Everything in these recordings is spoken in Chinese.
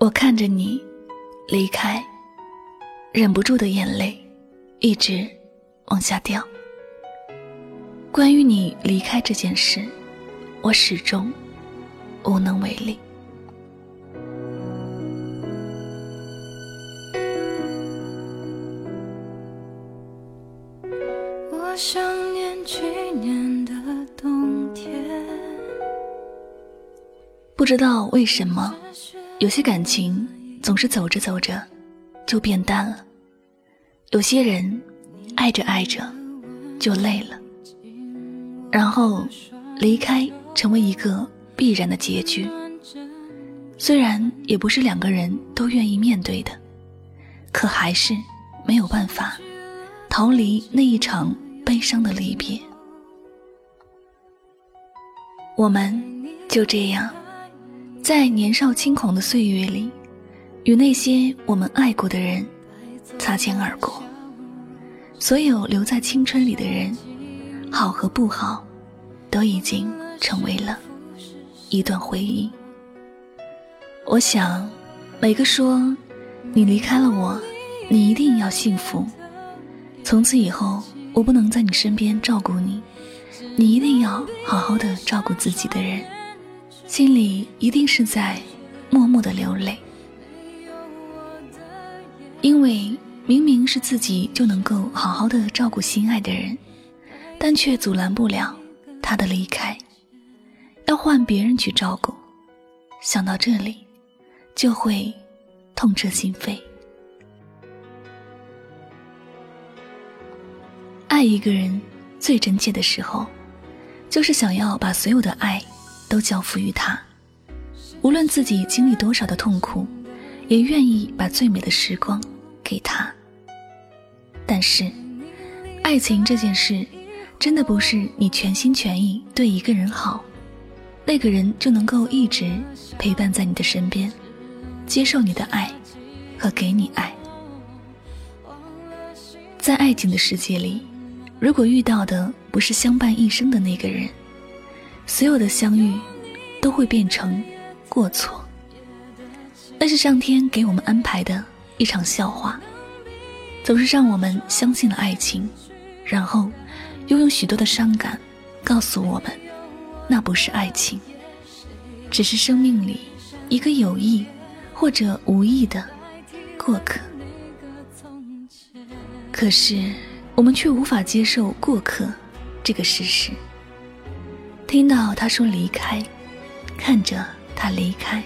我看着你离开，忍不住的眼泪一直往下掉。关于你离开这件事，我始终无能为力。我想念去年的冬天，不知道为什么。有些感情总是走着走着就变淡了，有些人爱着爱着就累了，然后离开成为一个必然的结局。虽然也不是两个人都愿意面对的，可还是没有办法逃离那一场悲伤的离别。我们就这样。在年少轻狂的岁月里，与那些我们爱过的人擦肩而过。所有留在青春里的人，好和不好，都已经成为了一段回忆。我想，每个说你离开了我，你一定要幸福。从此以后，我不能在你身边照顾你，你一定要好好的照顾自己的人。心里一定是在默默的流泪，因为明明是自己就能够好好的照顾心爱的人，但却阻拦不了他的离开，要换别人去照顾。想到这里，就会痛彻心扉。爱一个人最真切的时候，就是想要把所有的爱。都交付于他，无论自己经历多少的痛苦，也愿意把最美的时光给他。但是，爱情这件事，真的不是你全心全意对一个人好，那个人就能够一直陪伴在你的身边，接受你的爱和给你爱。在爱情的世界里，如果遇到的不是相伴一生的那个人。所有的相遇，都会变成过错。那是上天给我们安排的一场笑话，总是让我们相信了爱情，然后又用许多的伤感告诉我们，那不是爱情，只是生命里一个有意或者无意的过客。可是我们却无法接受过客这个事实。听到他说离开，看着他离开，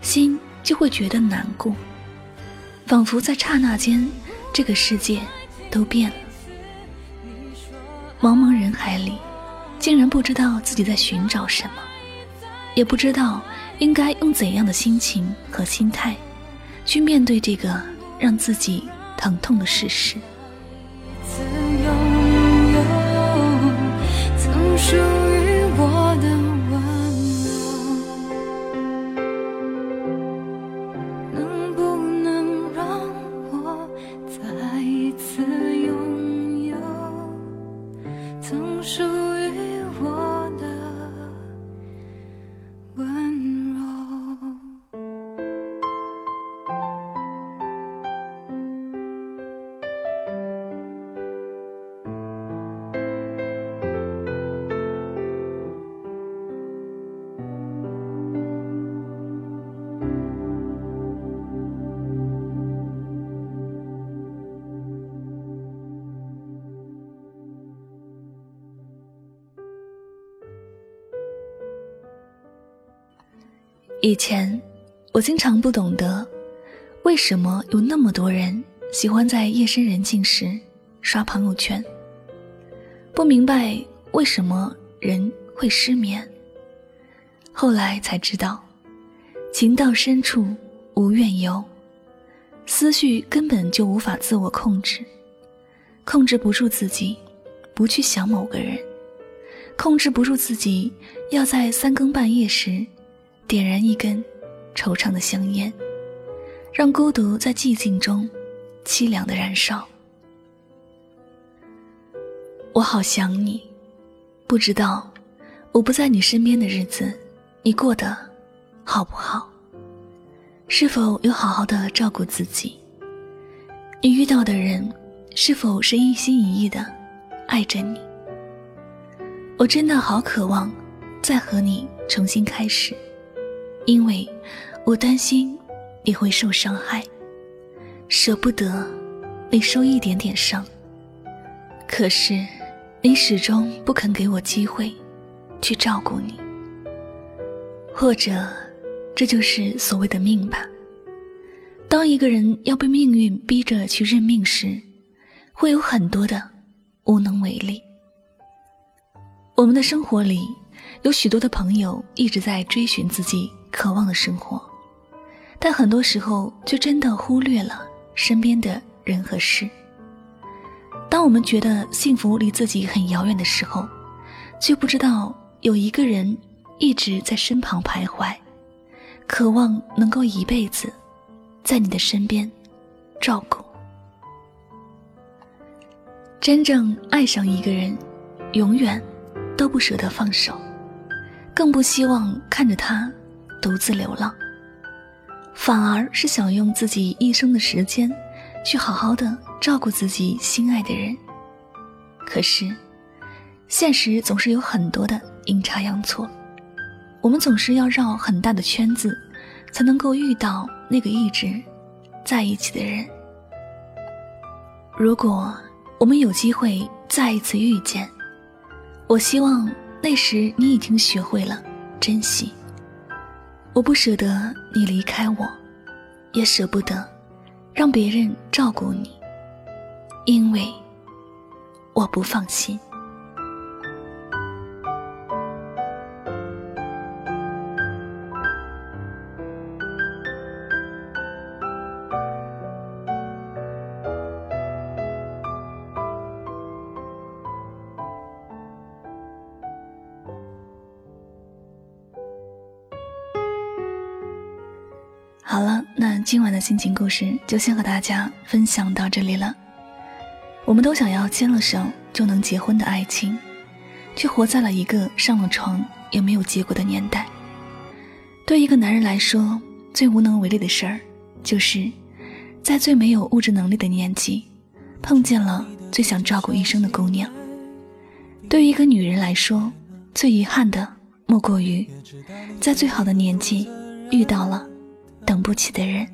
心就会觉得难过，仿佛在刹那间，这个世界都变了。茫茫人海里，竟然不知道自己在寻找什么，也不知道应该用怎样的心情和心态，去面对这个让自己疼痛的事实。以前，我经常不懂得，为什么有那么多人喜欢在夜深人静时刷朋友圈。不明白为什么人会失眠。后来才知道，情到深处无怨尤，思绪根本就无法自我控制，控制不住自己，不去想某个人，控制不住自己要在三更半夜时。点燃一根惆怅的香烟，让孤独在寂静中凄凉的燃烧。我好想你，不知道我不在你身边的日子，你过得好不好？是否有好好的照顾自己？你遇到的人是否是一心一意的爱着你？我真的好渴望再和你重新开始。因为，我担心你会受伤害，舍不得你受一点点伤。可是，你始终不肯给我机会去照顾你。或者，这就是所谓的命吧。当一个人要被命运逼着去认命时，会有很多的无能为力。我们的生活里，有许多的朋友一直在追寻自己。渴望的生活，但很多时候就真的忽略了身边的人和事。当我们觉得幸福离自己很遥远的时候，却不知道有一个人一直在身旁徘徊，渴望能够一辈子在你的身边照顾。真正爱上一个人，永远都不舍得放手，更不希望看着他。独自流浪，反而是想用自己一生的时间，去好好的照顾自己心爱的人。可是，现实总是有很多的阴差阳错，我们总是要绕很大的圈子，才能够遇到那个一直在一起的人。如果我们有机会再一次遇见，我希望那时你已经学会了珍惜。我不舍得你离开我，也舍不得让别人照顾你，因为我不放心。好了，那今晚的心情故事就先和大家分享到这里了。我们都想要牵了手就能结婚的爱情，却活在了一个上了床也没有结果的年代。对一个男人来说，最无能为力的事儿，就是在最没有物质能力的年纪，碰见了最想照顾一生的姑娘。对于一个女人来说，最遗憾的莫过于在最好的年纪遇到了。等不起的人，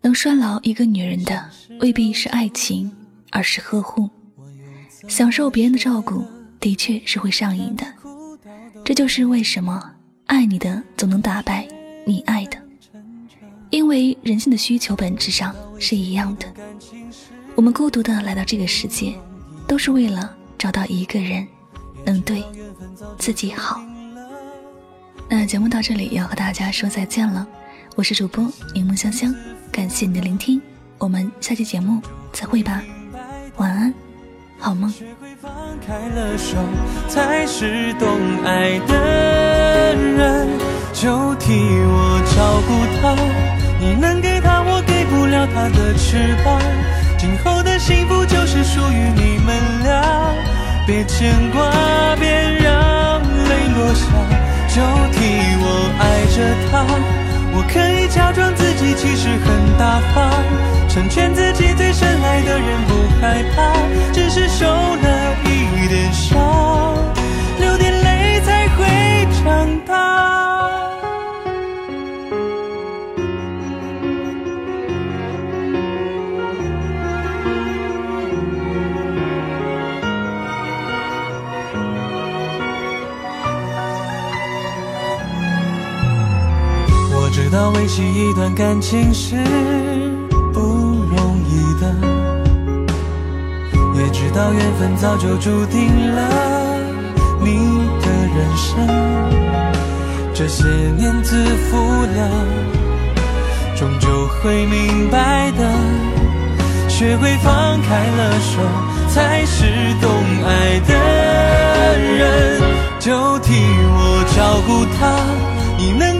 能拴牢一个女人的未必是爱情，而是呵护。享受别人的照顾，的确是会上瘾的。这就是为什么爱你的总能打败你爱的，因为人性的需求本质上是一样的。我们孤独的来到这个世界，都是为了找到一个人，能对自己好。那节目到这里要和大家说再见了。我是主播柠檬香香，感谢你的聆听，我们下期节目再会吧，晚安，好梦。才是懂爱的人，就替我照顾他，你能给他我给不了他的翅膀，今后的幸福就是属于你们俩，别牵挂，别让泪落下，就替我爱着他。可以假装自己其实很大方，成全自己最深爱的人，不害怕，只是受了一点伤，知道维系一段感情是不容易的，也知道缘分早就注定了你的人生。这些年自负了，终究会明白的。学会放开了手，才是懂爱的人。就替我照顾他，你能，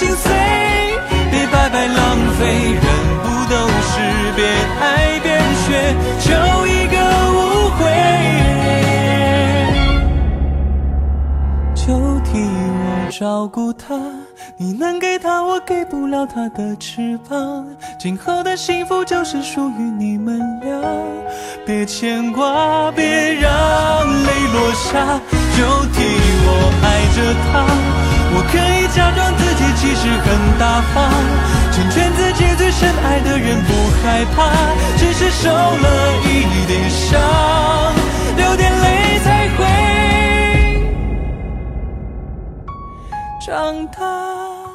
心碎别白白浪费，人不都是边爱边学，就一个误会。就替我照顾他，你能给他，我给不了他的翅膀。今后的幸福就是属于你们俩，别牵挂，别让泪落下。就替我爱着他，我可以假装自己其实很大方，成全自己最深爱的人，不害怕，只是受了一点伤，流点泪才会长大。